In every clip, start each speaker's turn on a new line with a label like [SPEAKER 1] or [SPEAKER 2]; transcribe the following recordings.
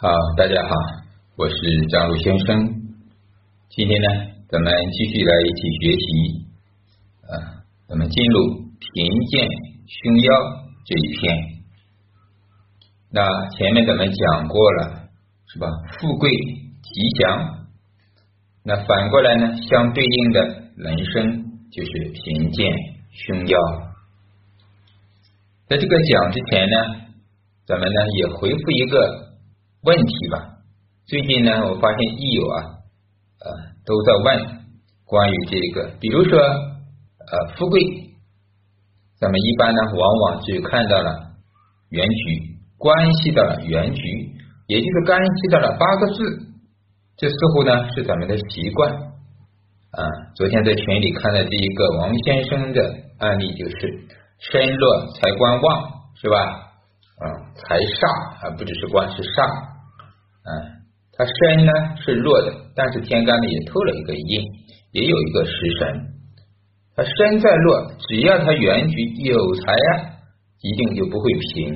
[SPEAKER 1] 好，大家好，我是张璐先生。今天呢，咱们继续来一起学习啊，咱们进入贫贱凶妖这一篇。那前面咱们讲过了，是吧？富贵吉祥，那反过来呢，相对应的人生就是贫贱凶妖。在这个讲之前呢，咱们呢也回复一个。问题吧，最近呢，我发现益友啊，呃，都在问关于这个，比如说呃，富贵，咱们一般呢，往往只看到了原局，关系到了原局，也就是关系到了八个字，这似乎呢是咱们的习惯啊。昨天在群里看的这一个王先生的案例，就是身弱财官旺，是吧？啊，财煞啊，不只是官，是煞。啊，他身呢是弱的，但是天干呢也透了一个印，也有一个食神。他身再弱，只要他原局有财呀，一定就不会贫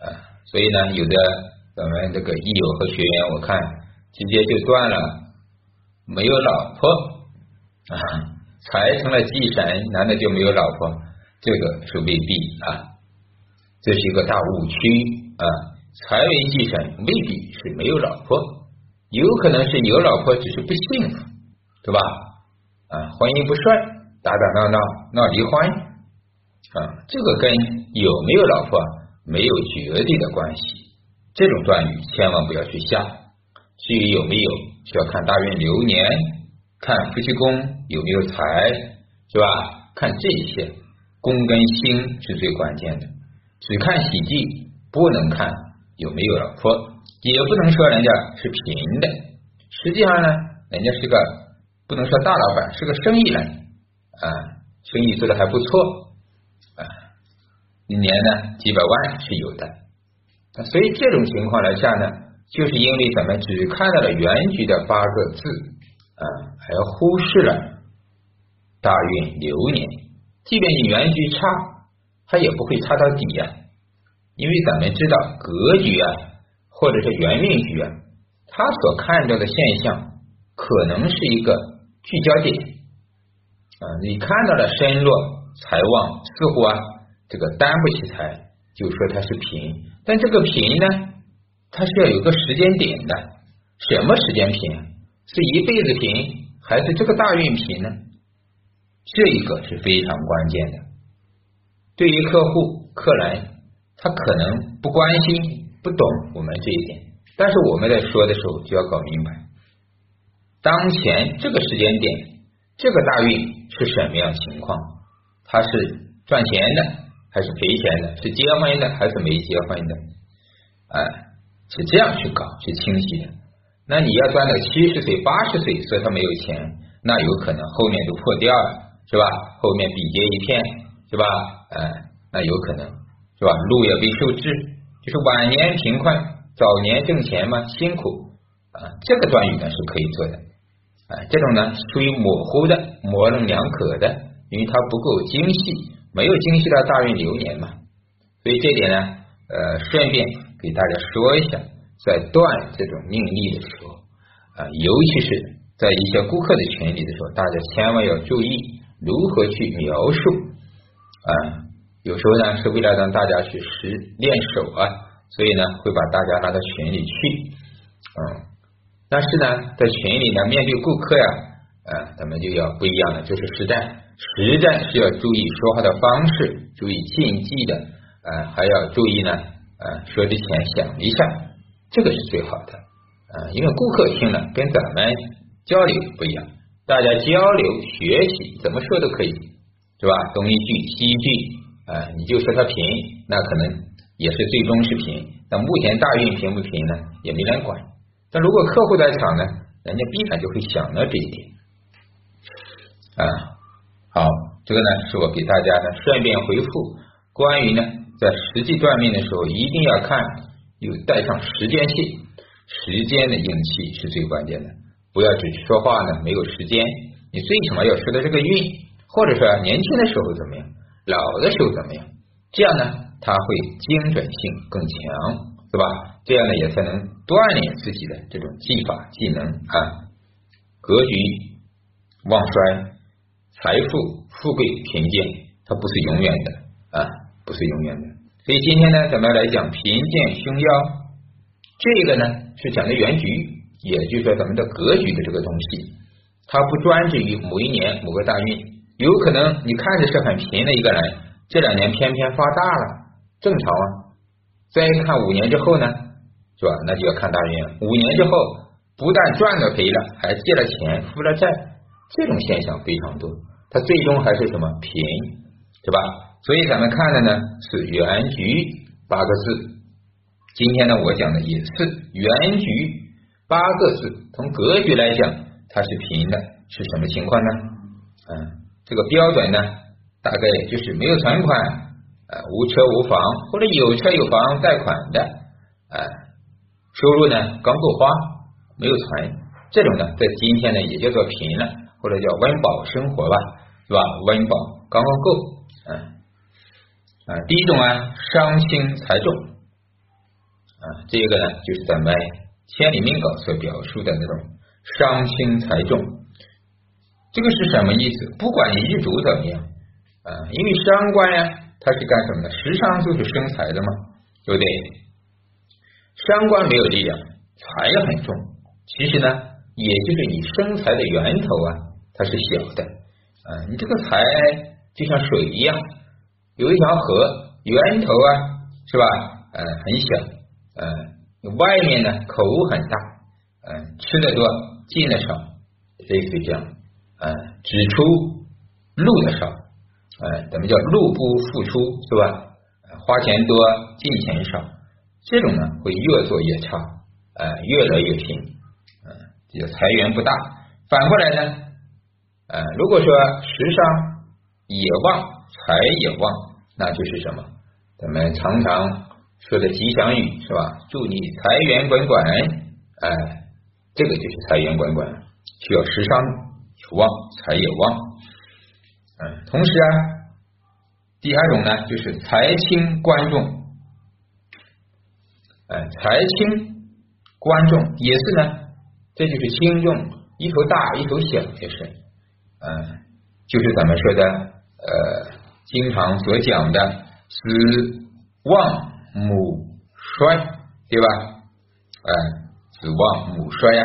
[SPEAKER 1] 啊。所以呢，有的咱们这个益友和学员，我看直接就断了，没有老婆啊，财成了忌神，难道就没有老婆？这个是未必啊。这是一个大误区啊！财为忌神，未必是没有老婆，有可能是有老婆，只是不幸福，对吧？啊，婚姻不顺，打打闹闹闹离婚啊，这个跟有没有老婆没有绝对的关系。这种断语千万不要去下。至于有没有，需要看大运流年，看夫妻宫有没有财，是吧？看这些宫跟星是最关键的。只看喜忌，不能看有没有老婆，也不能说人家是贫的。实际上呢，人家是个不能说大老板，是个生意人啊，生意做的还不错啊，一年呢几百万是有的。所以这种情况来下呢，就是因为咱们只看到了原局的八个字啊，还忽视了大运流年。即便你原局差。它也不会差到底呀，因为咱们知道格局啊，或者是元命局啊，它所看到的现象可能是一个聚焦点啊。你看到了身弱财旺，似乎啊这个担不起财，就说它是贫。但这个贫呢，它是要有个时间点的，什么时间贫？是一辈子贫，还是这个大运贫呢？这一个是非常关键的。对于客户、客人，他可能不关心、不懂我们这一点，但是我们在说的时候就要搞明白，当前这个时间点，这个大运是什么样情况？他是赚钱的还是赔钱的？是结婚的还是没结婚的？哎，是这样去搞，是清晰的。那你要赚到七十岁、八十岁，说他没有钱，那有可能后面就破掉了，是吧？后面比劫一片，是吧？哎，那有可能是吧？路也被受制，就是晚年贫困，早年挣钱嘛，辛苦啊。这个断语呢是可以做的，啊，这种呢属于模糊的、模棱两可的，因为它不够精细，没有精细到大运流年嘛。所以这点呢，呃，顺便给大家说一下，在断这种命例的时候啊，尤其是在一些顾客的群里的时候，大家千万要注意如何去描述。啊，有时候呢是为了让大家去实练手啊，所以呢会把大家拉到群里去，嗯，但是呢在群里呢面对顾客呀，啊，咱们就要不一样了，就是实战，实战是要注意说话的方式，注意禁忌的，啊，还要注意呢，啊，说之前想一下，这个是最好的，啊，因为顾客听了跟咱们交流不一样，大家交流学习怎么说都可以。是吧？东一句西一句，啊，你就说他贫，那可能也是最终是贫。那目前大运贫不贫呢？也没人管。但如果客户在场呢，人家必然就会想到这一点。啊，好，这个呢是我给大家呢顺便回复，关于呢在实际断命的时候，一定要看有带上时间性，时间的运气是最关键的，不要只说话呢没有时间，你最起码要说的这个运。或者说年轻的时候怎么样，老的时候怎么样？这样呢，它会精准性更强是吧？这样呢也才能锻炼自己的这种技法技能啊。格局旺衰、财富、富贵、贫贱，它不是永远的啊，不是永远的。所以今天呢，咱们来讲贫贱凶妖，这个呢是讲的原局，也就是说咱们的格局的这个东西，它不专指于某一年某个大运，有可能你看着是很贫的一个人，这两年偏偏发大了，正常啊。再看五年之后呢，是吧？那就要看大运了，五年之后不但赚了赔了，还借了钱负了债，这种现象非常多，它最终还是什么贫，是吧？所以咱们看的呢是原局八个字，今天呢我讲的也是原局八个字，从格局来讲它是平的，是什么情况呢？嗯，这个标准呢大概就是没有存款，呃无车无房，或者有车有房贷款的，呃收入呢刚够花，没有存，这种呢在今天呢也叫做平了，或者叫温饱生活吧，是吧？温饱刚刚够。啊，第一种啊，伤轻财重啊，这个呢就是咱们千里命稿所表述的那种伤轻财重，这个是什么意思？不管你日主怎么样啊，因为伤官呀，它是干什么的？时伤就是生财的嘛，对不对？伤官没有力量，财很重，其实呢，也就是你生财的源头啊，它是小的啊，你这个财就像水一样。有一条河，源头啊，是吧？呃，很小，呃，外面呢口很大，呃，吃的多，进的少，类似于这样，呃，只出入的少，呃，咱们叫入不敷出，是吧？花钱多，进钱少，这种呢会越做越差，呃，越来越贫，呃，这个财源不大。反过来呢，呃，如果说时商也旺，财也旺。那就是什么？咱们常常说的吉祥语是吧？祝你财源滚滚，哎，这个就是财源滚滚，需要时商旺，财也旺。嗯，同时啊，第二种呢，就是财轻官重，哎，财轻官重也是呢，这就是轻重，一头大一头小，就是，嗯，就是咱们说的呃。经常所讲的子旺母衰，对吧？哎，子旺母衰呀，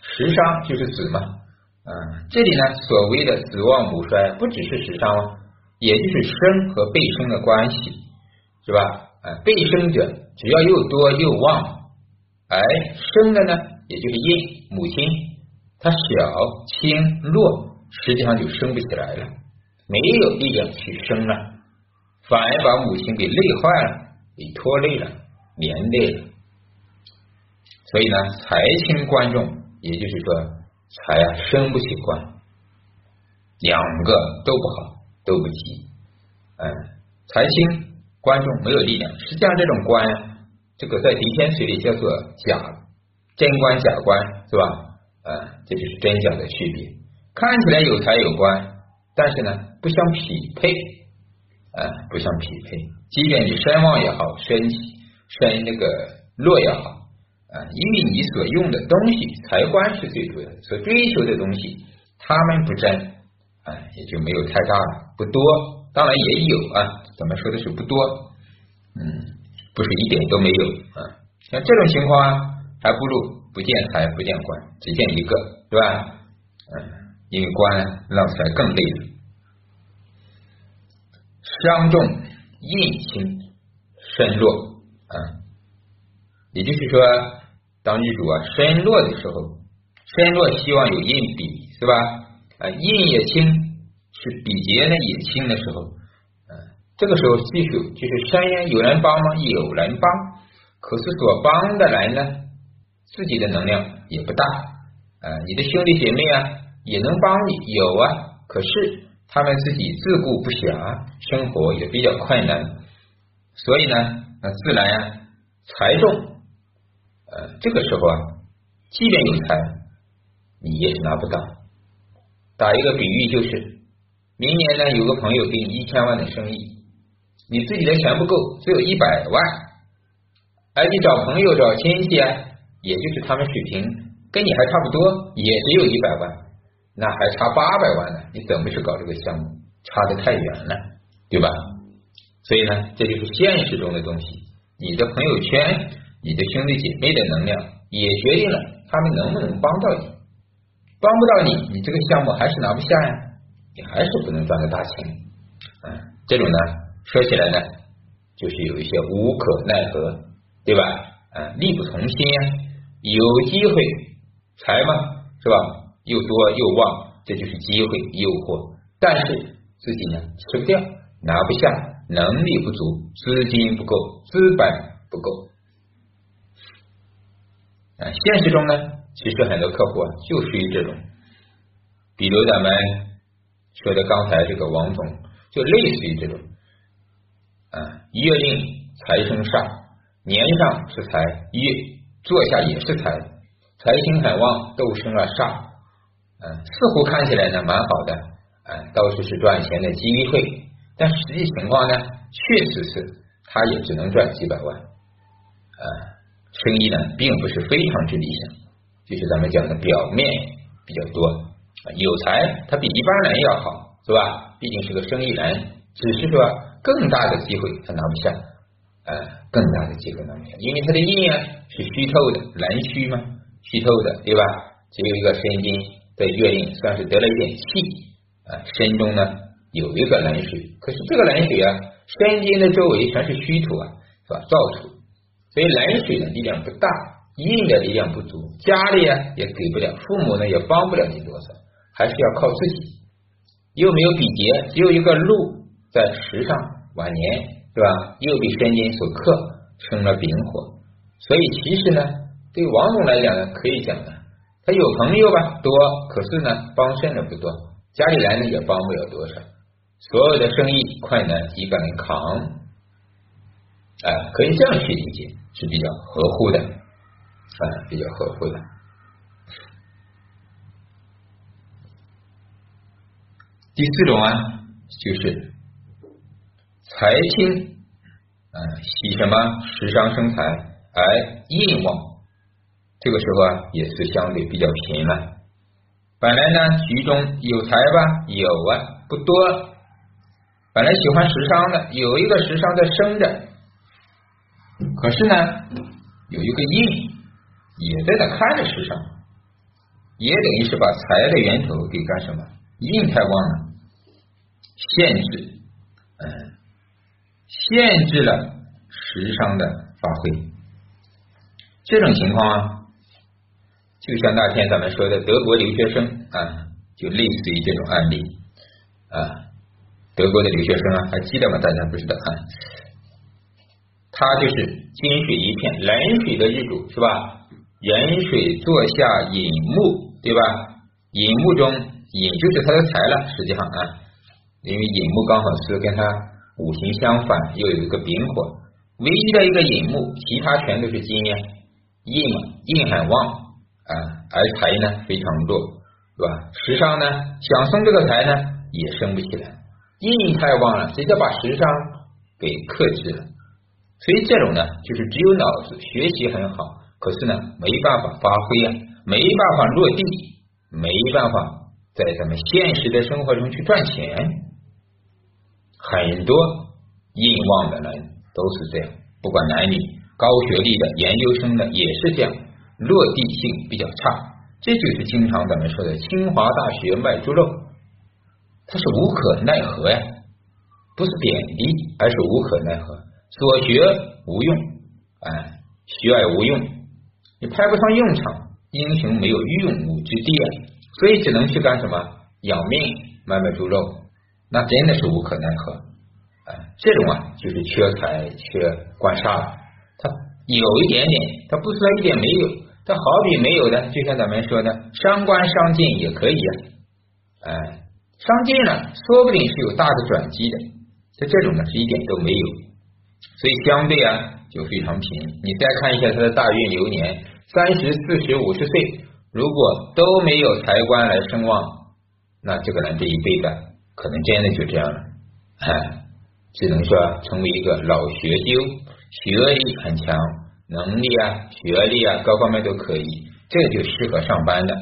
[SPEAKER 1] 时伤就是子嘛。啊，这里呢，所谓的子旺母衰，不只是时伤哦，也就是生和被生的关系，是吧？啊，被生者只要又多又旺，而，生的呢，也就是阴母亲，它小轻弱，实际上就生不起来了。没有力量去生了，反而把母亲给累坏了，给拖累了，连累了。所以呢，财轻官重，也就是说财啊生不起官，两个都不好，都不吉。嗯，财轻官众没有力量，实际上这种官，这个在狄天水里叫做假真官假官，是吧？啊，这就是真假的区别。看起来有财有官。但是呢，不相匹配，啊，不相匹配。即便你身旺也好，身身那个弱也好，啊，因为你所用的东西，财官是最主要的，所追求的东西，他们不真，啊，也就没有太大了，不多。当然也有啊，咱们说的是不多，嗯，不是一点都没有啊。像这种情况啊，还不如不见财不见官，只见一个，对吧？嗯。因为官让财更累了，伤重印轻身弱啊，也就是说，当日主啊身弱的时候，身弱希望有印比是吧？啊，印也轻，是比劫呢也轻的时候，嗯，这个时候记住，就是身呀有人帮吗？有人帮，可是所帮的人呢，自己的能量也不大啊，你的兄弟姐妹啊。也能帮你有啊，可是他们自己自顾不暇，生活也比较困难，所以呢，那自然啊财重，呃，这个时候啊，即便有财，你也是拿不到。打一个比喻，就是明年呢，有个朋友给你一千万的生意，你自己的钱不够，只有一百万，哎，你找朋友找亲戚啊，也就是他们水平跟你还差不多，也只有一百万，那还差八百万呢，你怎么去搞这个项目？差的太远了，对吧？所以呢，这就是现实中的东西。你的朋友圈、你的兄弟姐妹的能量，也决定了他们能不能帮到你。帮不到你，你这个项目还是拿不下呀，你还是不能赚到大钱。嗯，这种呢，说起来呢，就是有一些无可奈何，对吧？啊，力不从心呀。有机会财嘛，是吧？又多又旺，这就是机会诱惑。但是自己呢，吃不掉，拿不下，能力不足，资金不够，资本不够。啊，现实中呢？其实很多客户啊，就属于这种，比如咱们说的刚才这个王总，就类似于这种啊，月令财生煞，年上是财，月坐下也是财，财星很旺，都生了煞，嗯，似乎看起来呢蛮好的，啊，到处是赚钱的机会，但实际情况呢，确实是他也只能赚几百万，生意呢并不是非常之理想。就是咱们讲的表面比较多，有才他比一般人要好，是吧？毕竟是个生意人，只是说更大的机会他拿不下，呃，更大的机会拿不下，因为他的印啊是虚透的，蓝虚嘛，虚透的，对吧？只有一个申金在月令，算是得了一点气啊，身中呢有一个冷水，可是这个冷水啊，申金的周围全是虚土啊，是吧？燥土，所以冷水的力量不大。印的力量不足，家里啊也给不了，父母呢也帮不了你多少，还是要靠自己。又没有比劫，只有一个禄在时上晚年，对吧？又被申金所克，生了丙火。所以其实呢，对王总来讲呢，可以讲呢，他有朋友吧多，可是呢帮衬的不多，家里人呢也帮不了多少，所有的生意困难一个人哎，可以这样去理解，是比较合乎的。啊，比较合乎的。第四种啊，就是财清啊，喜什么食伤生财而印旺，这个时候啊，也是相对比较贫了。本来呢，局中有财吧，有啊，不多。本来喜欢食伤的，有一个食伤在生着，可是呢，有一个印。也在那看着时尚，也等于是把财的源头给干什么？印太旺了，限制，嗯，限制了时尚的发挥。这种情况啊，就像那天咱们说的德国留学生啊，就类似于这种案例啊。德国的留学生啊，还记得吗？大家不知道啊？他就是金水一片，冷水的日主，是吧？壬水坐下引木，对吧？引木中引就是他的财了，实际上啊，因为引木刚好是跟他五行相反，又有一个丙火，唯一的一个引木，其他全都是金呀，印印很旺啊，而财呢非常弱，是吧？时上呢想生这个财呢也生不起来，印太旺了，直接把时上给克制了，所以这种呢就是只有脑子学习很好。可是呢，没办法发挥啊，没办法落地，没办法在咱们现实的生活中去赚钱。很多硬旺的人都是这样，不管男女，高学历的、研究生的也是这样，落地性比较差。这就是经常咱们说的清华大学卖猪肉，他是无可奈何呀，不是贬低，而是无可奈何，所学无用，哎，学而无用。你派不上用场，英雄没有用武之地啊，所以只能去干什么？养命，卖卖猪肉，那真的是无可奈何。哎，这种啊，就是缺财、缺官煞。他有一点点，他不说一点没有，他好比没有的，就像咱们说的，伤官伤尽也可以啊。哎，伤尽了，说不定是有大的转机的。像这种呢，是一点都没有，所以相对啊。就非常平，你再看一下他的大运流年，三十四十五十岁，如果都没有财官来声望，那这个人这一辈子可能真的就这样了，哎，只能说成为一个老学究，学历很强，能力啊、学历啊各方面都可以，这就适合上班的，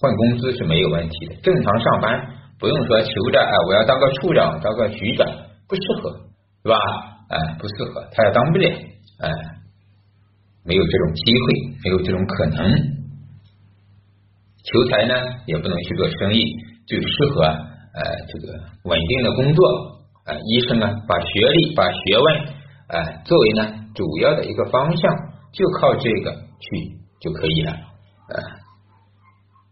[SPEAKER 1] 换工资是没有问题的。正常上班不用说求着哎，我要当个处长、当个局长，不适合，是吧？哎，不适合，他也当不了，哎，没有这种机会，没有这种可能。求财呢，也不能去做生意，就适合呃这个稳定的工作啊。医生啊，把学历、把学问啊作为呢主要的一个方向，就靠这个去就可以了啊。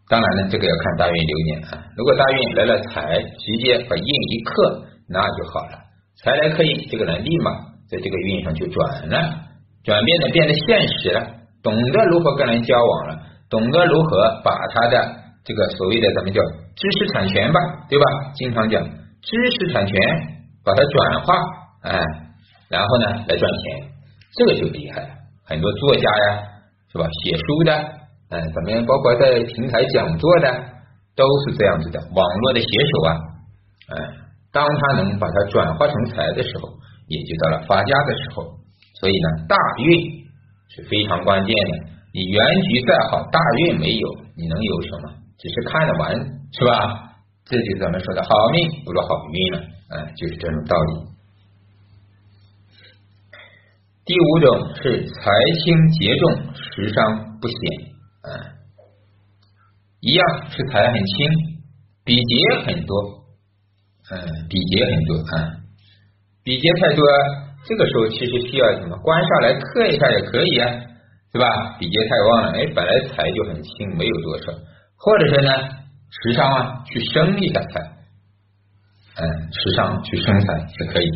[SPEAKER 1] 当然呢，这个要看大运流年啊。如果大运来了财，直接把印一克，那就好了。才来克印，这个人立马在这个运上就转了，转变的变得现实了，懂得如何跟人交往了。懂得如何把他的这个所谓的咱们叫知识产权吧，对吧？经常讲知识产权，把它转化，哎，然后呢来赚钱，这个就厉害了。很多作家呀，是吧？写书的，嗯，咱们包括在平台讲座的，都是这样子的。网络的写手啊，嗯，当他能把它转化成财的时候，也就到了发家的时候。所以呢，大运是非常关键的。你原局再好，大运没有，你能有什么？只是看着玩，是吧？这就是咱们说的好命不如好运了，哎，就是这种道理。第五种是财轻节重，食伤不显，嗯，一样是财很轻，比劫很多，嗯，比劫很多啊，比劫太多，这个时候其实需要什么？官煞来克一下也可以啊。是吧？比劫太旺了，哎，本来财就很轻，没有多少，或者是呢，时伤啊，去生一下财，嗯，时伤去生财也可以，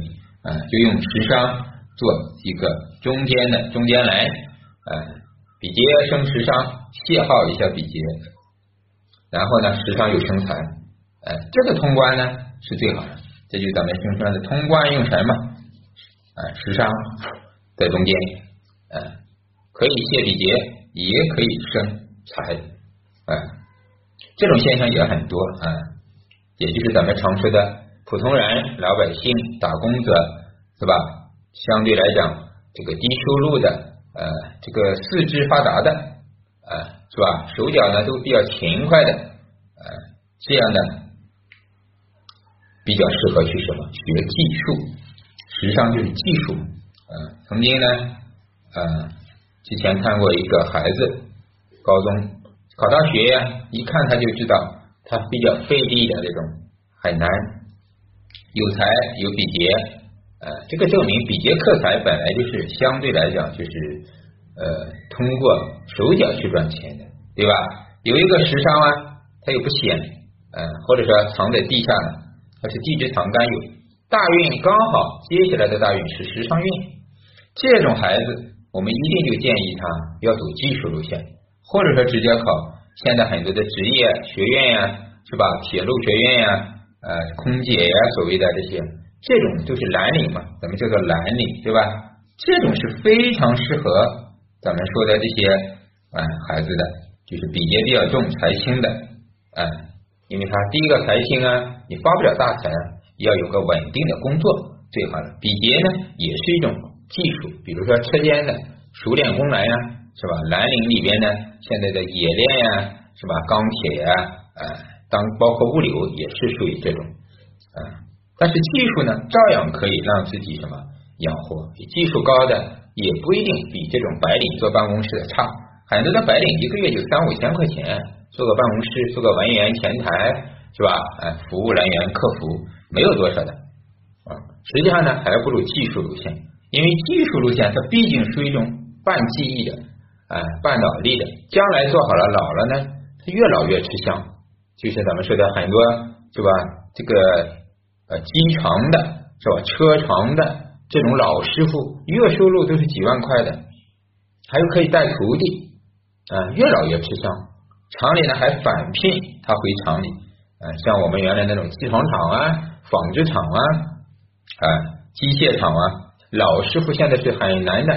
[SPEAKER 1] 嗯，就用时伤做一个中间的中间来，嗯，比劫生时伤，泄耗一下比劫，然后呢，时伤又生财，哎，这个通关呢是最好的，这就是咱们经说的通关用神嘛，啊，时伤在中间，嗯。可以泄比劫，也可以生财，啊，这种现象也很多啊，也就是咱们常说的普通人、老百姓、打工者，是吧？相对来讲，这个低收入的，呃，这个四肢发达的，啊，是吧？手脚呢都比较勤快的，啊，这样的比较适合去什么学技术，时尚就是技术，嗯，曾经呢，啊。之前看过一个孩子，高中考大学呀，一看他就知道他比较费力的这种很难，有才有比劫，呃，这个证明比劫克财本来就是相对来讲就是呃通过手脚去赚钱的，对吧？有一个时尚啊，他又不显，呃，或者说藏在地下呢，它是地支藏干有大运刚好接下来的大运是时尚运，这种孩子。我们一定就建议他要走技术路线，或者说直接考现在很多的职业学院呀，是吧？铁路学院呀，呃，空姐呀，所谓的这些，这种就是蓝领嘛，咱们叫做蓝领，对吧？这种是非常适合咱们说的这些啊孩子的，就是比劫比较重、财轻的，啊，因为他第一个财星啊，你发不了大财，要有个稳定的工作最好了。比劫呢，也是一种。技术，比如说车间的熟练工人呀，是吧？蓝领里边呢，现在的冶炼呀，是吧？钢铁呀，啊，当包括物流也是属于这种，啊，但是技术呢，照样可以让自己什么养活。技术高的也不一定比这种白领坐办公室的差，很多的白领一个月就三五千块钱，做个办公室，做个文员、前台，是吧？哎，服务人员、客服没有多少的，啊，实际上呢，还不如技术路线。因为技术路线它毕竟是一种半记忆的，哎，半脑力的，将来做好了，老了呢，它越老越吃香。就是咱们说的很多，是吧？这个呃，机床的，是吧？车床的这种老师傅，月收入都是几万块的，还有可以带徒弟，啊，越老越吃香。厂里呢还返聘他回厂里，啊，像我们原来那种机床厂啊、纺织厂啊、啊，机械厂啊。老师傅现在是很难的，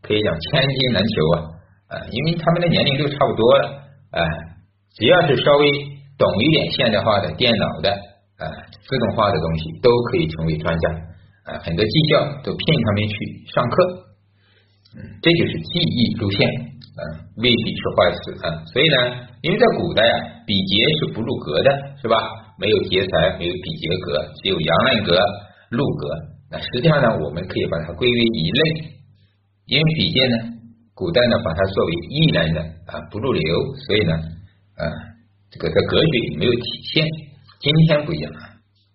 [SPEAKER 1] 可以讲千金难求啊啊！因为他们的年龄都差不多了啊，只要是稍微懂一点现代化的电脑的啊自动化的东西，都可以成为专家啊。很多技校都聘他们去上课这就是记忆路线啊，未必是坏事啊。所以呢，因为在古代啊，比劫是不入格的，是吧？没有劫财，没有比劫格，只有阳难格、禄格。那实际上呢，我们可以把它归为一类，因为比劫呢，古代呢把它作为易难的啊，不入流，所以呢，啊，这个在格局里没有体现。今天不一样啊，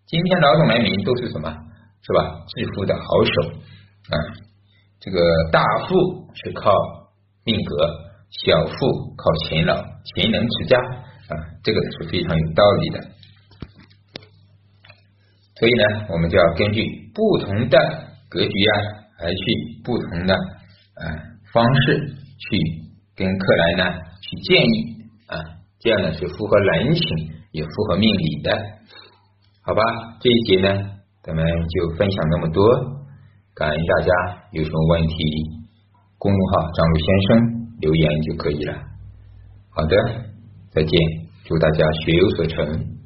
[SPEAKER 1] 今天劳动人民都是什么？是吧？致富的好手啊，这个大富是靠命格，小富靠勤劳、勤能持家啊，这个是非常有道理的。所以呢，我们就要根据不同的格局啊，而去不同的啊方式去跟客人呢去建议啊，这样呢是符合人情也符合命理的，好吧？这一节呢。咱们就分享那么多，感恩大家，有什么问题，公众号张璐先生留言就可以了。好的，再见，祝大家学有所成。